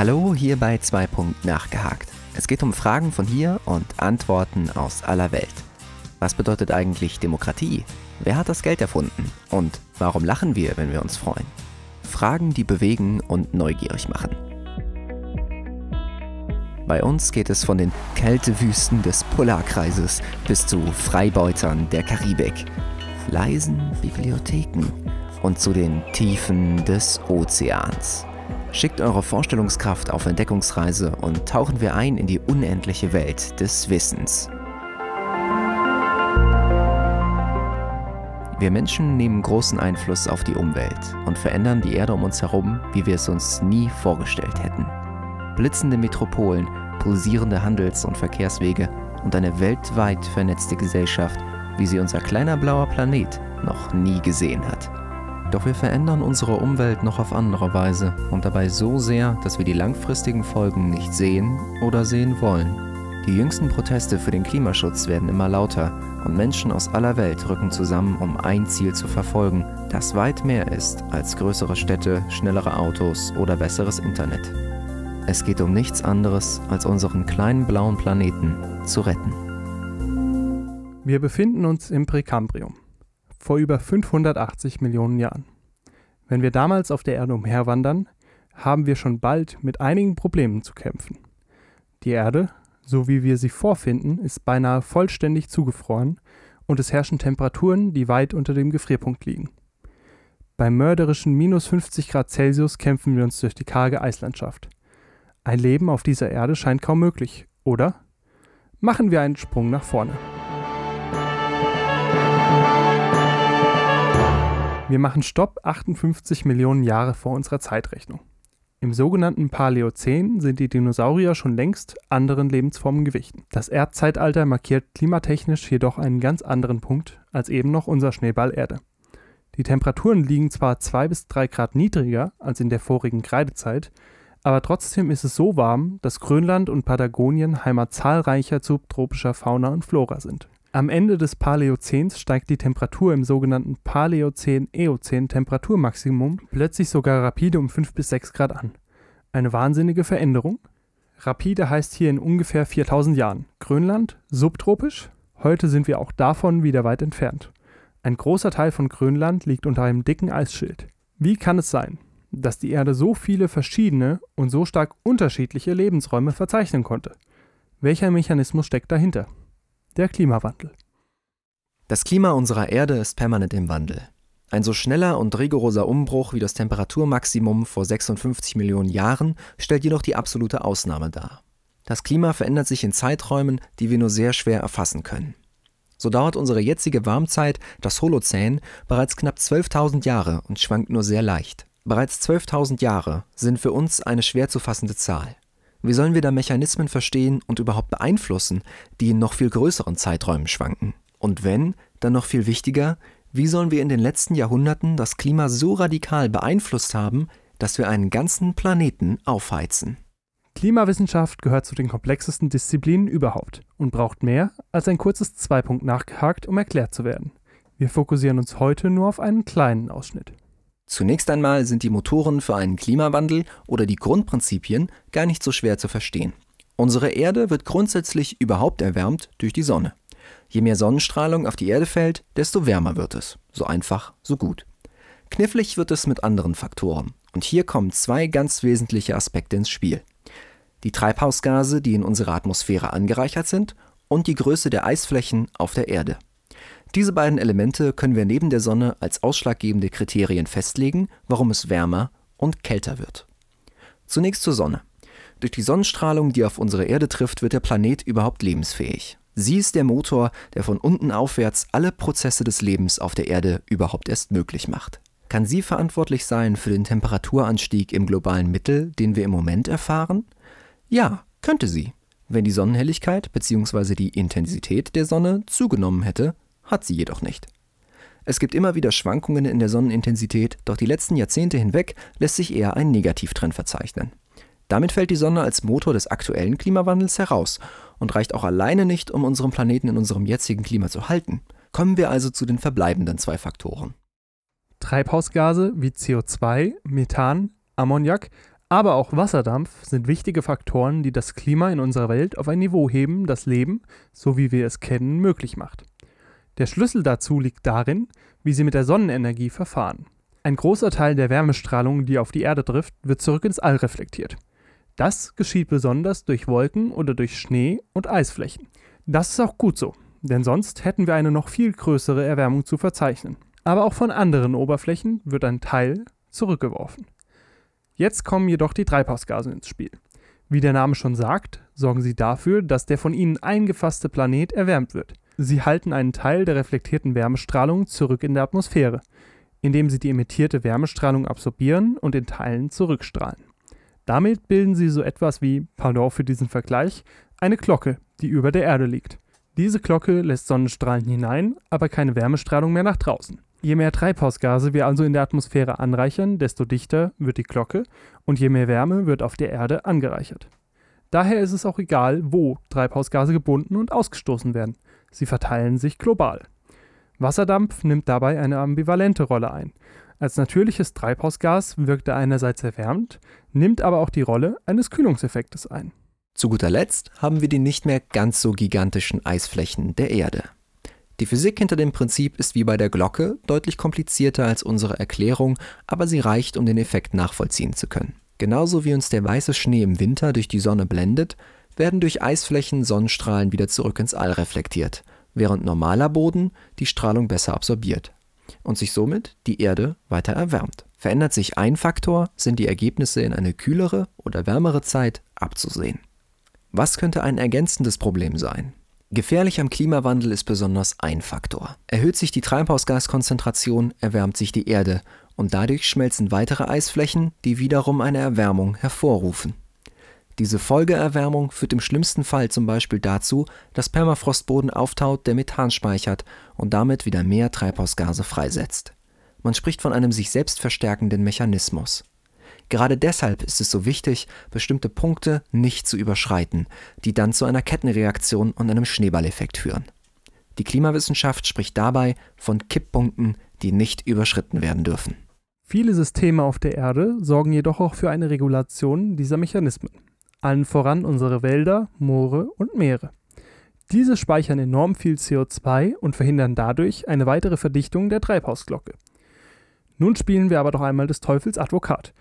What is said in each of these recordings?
Hallo hier bei 2. nachgehakt. Es geht um Fragen von hier und Antworten aus aller Welt. Was bedeutet eigentlich Demokratie? Wer hat das Geld erfunden? Und warum lachen wir, wenn wir uns freuen? Fragen, die bewegen und neugierig machen. Bei uns geht es von den Kältewüsten des Polarkreises bis zu Freibeutern der Karibik, leisen Bibliotheken und zu den Tiefen des Ozeans. Schickt eure Vorstellungskraft auf Entdeckungsreise und tauchen wir ein in die unendliche Welt des Wissens. Wir Menschen nehmen großen Einfluss auf die Umwelt und verändern die Erde um uns herum, wie wir es uns nie vorgestellt hätten. Blitzende Metropolen, pulsierende Handels- und Verkehrswege und eine weltweit vernetzte Gesellschaft, wie sie unser kleiner blauer Planet noch nie gesehen hat. Doch wir verändern unsere Umwelt noch auf andere Weise und dabei so sehr, dass wir die langfristigen Folgen nicht sehen oder sehen wollen. Die jüngsten Proteste für den Klimaschutz werden immer lauter und Menschen aus aller Welt rücken zusammen, um ein Ziel zu verfolgen, das weit mehr ist als größere Städte, schnellere Autos oder besseres Internet. Es geht um nichts anderes, als unseren kleinen blauen Planeten zu retten. Wir befinden uns im Präkambrium vor über 580 Millionen Jahren. Wenn wir damals auf der Erde umherwandern, haben wir schon bald mit einigen Problemen zu kämpfen. Die Erde, so wie wir sie vorfinden, ist beinahe vollständig zugefroren und es herrschen Temperaturen, die weit unter dem Gefrierpunkt liegen. Bei mörderischen minus 50 Grad Celsius kämpfen wir uns durch die karge Eislandschaft. Ein Leben auf dieser Erde scheint kaum möglich, oder? Machen wir einen Sprung nach vorne. Wir machen Stopp 58 Millionen Jahre vor unserer Zeitrechnung. Im sogenannten Paläozän sind die Dinosaurier schon längst anderen Lebensformen gewichen. Das Erdzeitalter markiert klimatechnisch jedoch einen ganz anderen Punkt als eben noch unser Schneeball Erde. Die Temperaturen liegen zwar 2 bis 3 Grad niedriger als in der vorigen Kreidezeit, aber trotzdem ist es so warm, dass Grönland und Patagonien Heimat zahlreicher subtropischer Fauna und Flora sind. Am Ende des Paläozäns steigt die Temperatur im sogenannten Paläozän-Eozän-Temperaturmaximum plötzlich sogar rapide um 5 bis 6 Grad an. Eine wahnsinnige Veränderung? Rapide heißt hier in ungefähr 4000 Jahren. Grönland? Subtropisch? Heute sind wir auch davon wieder weit entfernt. Ein großer Teil von Grönland liegt unter einem dicken Eisschild. Wie kann es sein, dass die Erde so viele verschiedene und so stark unterschiedliche Lebensräume verzeichnen konnte? Welcher Mechanismus steckt dahinter? Der Klimawandel. Das Klima unserer Erde ist permanent im Wandel. Ein so schneller und rigoroser Umbruch wie das Temperaturmaximum vor 56 Millionen Jahren stellt jedoch die absolute Ausnahme dar. Das Klima verändert sich in Zeiträumen, die wir nur sehr schwer erfassen können. So dauert unsere jetzige Warmzeit, das Holozän, bereits knapp 12.000 Jahre und schwankt nur sehr leicht. Bereits 12.000 Jahre sind für uns eine schwer zu fassende Zahl. Wie sollen wir da Mechanismen verstehen und überhaupt beeinflussen, die in noch viel größeren Zeiträumen schwanken? Und wenn, dann noch viel wichtiger, wie sollen wir in den letzten Jahrhunderten das Klima so radikal beeinflusst haben, dass wir einen ganzen Planeten aufheizen? Klimawissenschaft gehört zu den komplexesten Disziplinen überhaupt und braucht mehr als ein kurzes Zweipunkt nachgehakt, um erklärt zu werden. Wir fokussieren uns heute nur auf einen kleinen Ausschnitt. Zunächst einmal sind die Motoren für einen Klimawandel oder die Grundprinzipien gar nicht so schwer zu verstehen. Unsere Erde wird grundsätzlich überhaupt erwärmt durch die Sonne. Je mehr Sonnenstrahlung auf die Erde fällt, desto wärmer wird es. So einfach, so gut. Knifflig wird es mit anderen Faktoren. Und hier kommen zwei ganz wesentliche Aspekte ins Spiel. Die Treibhausgase, die in unserer Atmosphäre angereichert sind, und die Größe der Eisflächen auf der Erde. Diese beiden Elemente können wir neben der Sonne als ausschlaggebende Kriterien festlegen, warum es wärmer und kälter wird. Zunächst zur Sonne. Durch die Sonnenstrahlung, die auf unsere Erde trifft, wird der Planet überhaupt lebensfähig. Sie ist der Motor, der von unten aufwärts alle Prozesse des Lebens auf der Erde überhaupt erst möglich macht. Kann sie verantwortlich sein für den Temperaturanstieg im globalen Mittel, den wir im Moment erfahren? Ja, könnte sie, wenn die Sonnenhelligkeit bzw. die Intensität der Sonne zugenommen hätte hat sie jedoch nicht. Es gibt immer wieder Schwankungen in der Sonnenintensität, doch die letzten Jahrzehnte hinweg lässt sich eher ein Negativtrend verzeichnen. Damit fällt die Sonne als Motor des aktuellen Klimawandels heraus und reicht auch alleine nicht, um unseren Planeten in unserem jetzigen Klima zu halten. Kommen wir also zu den verbleibenden zwei Faktoren. Treibhausgase wie CO2, Methan, Ammoniak, Aber auch Wasserdampf sind wichtige Faktoren, die das Klima in unserer Welt auf ein Niveau heben, das Leben, so wie wir es kennen, möglich macht. Der Schlüssel dazu liegt darin, wie sie mit der Sonnenenergie verfahren. Ein großer Teil der Wärmestrahlung, die auf die Erde trifft, wird zurück ins All reflektiert. Das geschieht besonders durch Wolken oder durch Schnee und Eisflächen. Das ist auch gut so, denn sonst hätten wir eine noch viel größere Erwärmung zu verzeichnen. Aber auch von anderen Oberflächen wird ein Teil zurückgeworfen. Jetzt kommen jedoch die Treibhausgase ins Spiel. Wie der Name schon sagt, sorgen sie dafür, dass der von ihnen eingefasste Planet erwärmt wird. Sie halten einen Teil der reflektierten Wärmestrahlung zurück in der Atmosphäre, indem sie die emittierte Wärmestrahlung absorbieren und in Teilen zurückstrahlen. Damit bilden sie so etwas wie, pardon für diesen Vergleich, eine Glocke, die über der Erde liegt. Diese Glocke lässt Sonnenstrahlen hinein, aber keine Wärmestrahlung mehr nach draußen. Je mehr Treibhausgase wir also in der Atmosphäre anreichern, desto dichter wird die Glocke und je mehr Wärme wird auf der Erde angereichert. Daher ist es auch egal, wo Treibhausgase gebunden und ausgestoßen werden. Sie verteilen sich global. Wasserdampf nimmt dabei eine ambivalente Rolle ein. Als natürliches Treibhausgas wirkt er einerseits erwärmt, nimmt aber auch die Rolle eines Kühlungseffektes ein. Zu guter Letzt haben wir die nicht mehr ganz so gigantischen Eisflächen der Erde. Die Physik hinter dem Prinzip ist wie bei der Glocke deutlich komplizierter als unsere Erklärung, aber sie reicht, um den Effekt nachvollziehen zu können. Genauso wie uns der weiße Schnee im Winter durch die Sonne blendet, werden durch Eisflächen Sonnenstrahlen wieder zurück ins All reflektiert, während normaler Boden die Strahlung besser absorbiert und sich somit die Erde weiter erwärmt. Verändert sich ein Faktor, sind die Ergebnisse in eine kühlere oder wärmere Zeit abzusehen. Was könnte ein ergänzendes Problem sein? Gefährlich am Klimawandel ist besonders ein Faktor. Erhöht sich die Treibhausgaskonzentration, erwärmt sich die Erde und dadurch schmelzen weitere Eisflächen, die wiederum eine Erwärmung hervorrufen. Diese Folgeerwärmung führt im schlimmsten Fall zum Beispiel dazu, dass Permafrostboden auftaut, der Methan speichert und damit wieder mehr Treibhausgase freisetzt. Man spricht von einem sich selbst verstärkenden Mechanismus. Gerade deshalb ist es so wichtig, bestimmte Punkte nicht zu überschreiten, die dann zu einer Kettenreaktion und einem Schneeballeffekt führen. Die Klimawissenschaft spricht dabei von Kipppunkten, die nicht überschritten werden dürfen. Viele Systeme auf der Erde sorgen jedoch auch für eine Regulation dieser Mechanismen. Allen voran unsere Wälder, Moore und Meere. Diese speichern enorm viel CO2 und verhindern dadurch eine weitere Verdichtung der Treibhausglocke. Nun spielen wir aber doch einmal des Teufels Advokat.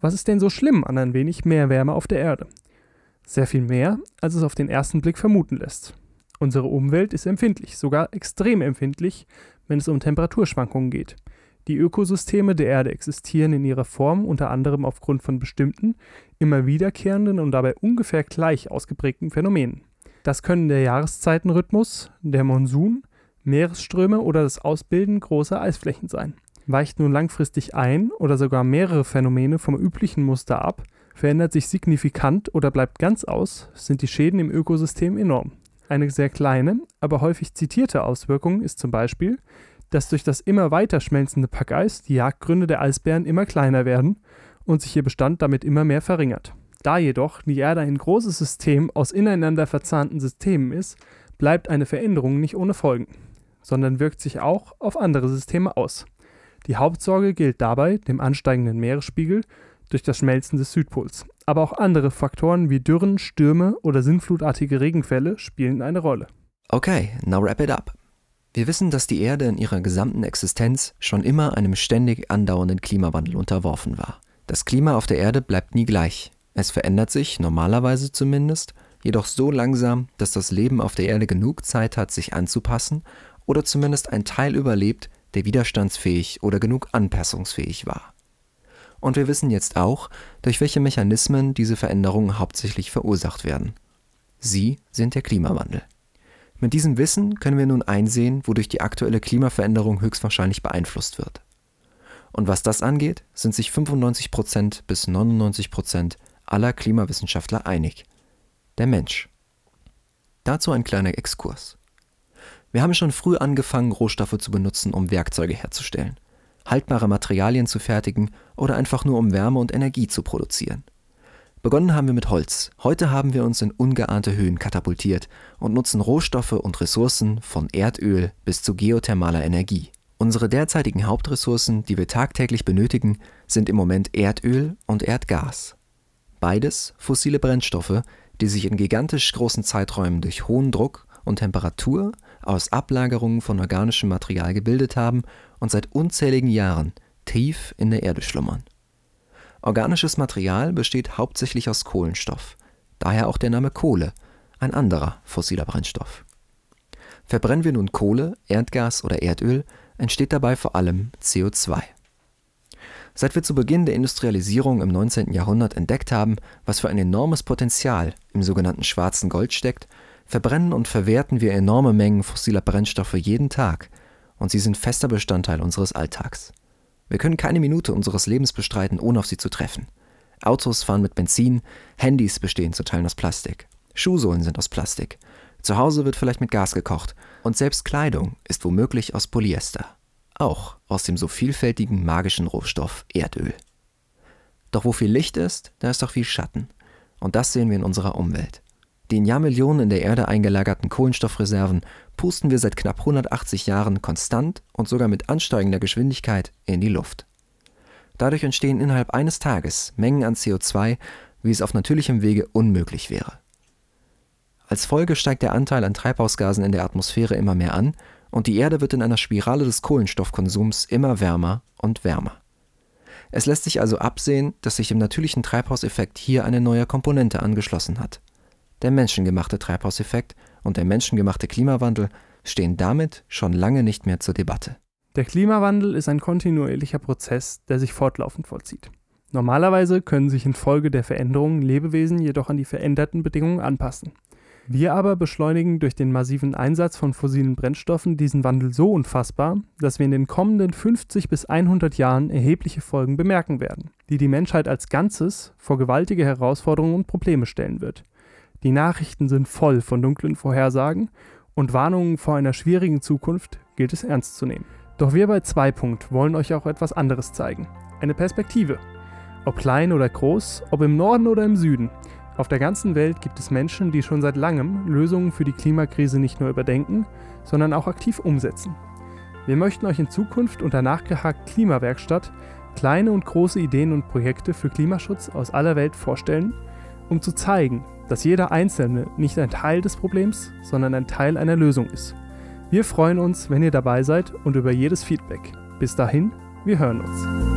Was ist denn so schlimm an ein wenig mehr Wärme auf der Erde? Sehr viel mehr, als es auf den ersten Blick vermuten lässt. Unsere Umwelt ist empfindlich, sogar extrem empfindlich, wenn es um Temperaturschwankungen geht. Die Ökosysteme der Erde existieren in ihrer Form unter anderem aufgrund von bestimmten, immer wiederkehrenden und dabei ungefähr gleich ausgeprägten Phänomenen. Das können der Jahreszeitenrhythmus, der Monsun, Meeresströme oder das Ausbilden großer Eisflächen sein. Weicht nun langfristig ein oder sogar mehrere Phänomene vom üblichen Muster ab, verändert sich signifikant oder bleibt ganz aus, sind die Schäden im Ökosystem enorm. Eine sehr kleine, aber häufig zitierte Auswirkung ist zum Beispiel, dass durch das immer weiter schmelzende Packeis die Jagdgründe der Eisbären immer kleiner werden und sich ihr Bestand damit immer mehr verringert. Da jedoch die Erde ein großes System aus ineinander verzahnten Systemen ist, bleibt eine Veränderung nicht ohne Folgen, sondern wirkt sich auch auf andere Systeme aus. Die Hauptsorge gilt dabei dem ansteigenden Meeresspiegel durch das Schmelzen des Südpols. Aber auch andere Faktoren wie Dürren, Stürme oder sinnflutartige Regenfälle spielen eine Rolle. Okay, now wrap it up. Wir wissen, dass die Erde in ihrer gesamten Existenz schon immer einem ständig andauernden Klimawandel unterworfen war. Das Klima auf der Erde bleibt nie gleich. Es verändert sich, normalerweise zumindest, jedoch so langsam, dass das Leben auf der Erde genug Zeit hat, sich anzupassen oder zumindest ein Teil überlebt, der widerstandsfähig oder genug anpassungsfähig war. Und wir wissen jetzt auch, durch welche Mechanismen diese Veränderungen hauptsächlich verursacht werden. Sie sind der Klimawandel. Mit diesem Wissen können wir nun einsehen, wodurch die aktuelle Klimaveränderung höchstwahrscheinlich beeinflusst wird. Und was das angeht, sind sich 95% bis 99% aller Klimawissenschaftler einig. Der Mensch. Dazu ein kleiner Exkurs. Wir haben schon früh angefangen, Rohstoffe zu benutzen, um Werkzeuge herzustellen, haltbare Materialien zu fertigen oder einfach nur um Wärme und Energie zu produzieren. Begonnen haben wir mit Holz. Heute haben wir uns in ungeahnte Höhen katapultiert und nutzen Rohstoffe und Ressourcen von Erdöl bis zu geothermaler Energie. Unsere derzeitigen Hauptressourcen, die wir tagtäglich benötigen, sind im Moment Erdöl und Erdgas. Beides fossile Brennstoffe, die sich in gigantisch großen Zeiträumen durch hohen Druck und Temperatur aus Ablagerungen von organischem Material gebildet haben und seit unzähligen Jahren tief in der Erde schlummern. Organisches Material besteht hauptsächlich aus Kohlenstoff, daher auch der Name Kohle, ein anderer fossiler Brennstoff. Verbrennen wir nun Kohle, Erdgas oder Erdöl, entsteht dabei vor allem CO2. Seit wir zu Beginn der Industrialisierung im 19. Jahrhundert entdeckt haben, was für ein enormes Potenzial im sogenannten schwarzen Gold steckt, verbrennen und verwerten wir enorme Mengen fossiler Brennstoffe jeden Tag, und sie sind fester Bestandteil unseres Alltags. Wir können keine Minute unseres Lebens bestreiten, ohne auf sie zu treffen. Autos fahren mit Benzin, Handys bestehen zu Teilen aus Plastik, Schuhsohlen sind aus Plastik, zu Hause wird vielleicht mit Gas gekocht und selbst Kleidung ist womöglich aus Polyester, auch aus dem so vielfältigen magischen Rohstoff Erdöl. Doch wo viel Licht ist, da ist auch viel Schatten. Und das sehen wir in unserer Umwelt. Die in Jahrmillionen in der Erde eingelagerten Kohlenstoffreserven pusten wir seit knapp 180 Jahren konstant und sogar mit ansteigender Geschwindigkeit in die Luft. Dadurch entstehen innerhalb eines Tages Mengen an CO2, wie es auf natürlichem Wege unmöglich wäre. Als Folge steigt der Anteil an Treibhausgasen in der Atmosphäre immer mehr an und die Erde wird in einer Spirale des Kohlenstoffkonsums immer wärmer und wärmer. Es lässt sich also absehen, dass sich im natürlichen Treibhauseffekt hier eine neue Komponente angeschlossen hat. Der menschengemachte Treibhauseffekt und der menschengemachte Klimawandel stehen damit schon lange nicht mehr zur Debatte. Der Klimawandel ist ein kontinuierlicher Prozess, der sich fortlaufend vollzieht. Normalerweise können sich infolge der Veränderungen Lebewesen jedoch an die veränderten Bedingungen anpassen. Wir aber beschleunigen durch den massiven Einsatz von fossilen Brennstoffen diesen Wandel so unfassbar, dass wir in den kommenden 50 bis 100 Jahren erhebliche Folgen bemerken werden, die die Menschheit als Ganzes vor gewaltige Herausforderungen und Probleme stellen wird. Die Nachrichten sind voll von dunklen Vorhersagen und Warnungen vor einer schwierigen Zukunft gilt es ernst zu nehmen. Doch wir bei 2 wollen euch auch etwas anderes zeigen. Eine Perspektive. Ob klein oder groß, ob im Norden oder im Süden. Auf der ganzen Welt gibt es Menschen, die schon seit langem Lösungen für die Klimakrise nicht nur überdenken, sondern auch aktiv umsetzen. Wir möchten euch in Zukunft unter nachgehakt Klimawerkstatt kleine und große Ideen und Projekte für Klimaschutz aus aller Welt vorstellen, um zu zeigen, dass jeder Einzelne nicht ein Teil des Problems, sondern ein Teil einer Lösung ist. Wir freuen uns, wenn ihr dabei seid und über jedes Feedback. Bis dahin, wir hören uns.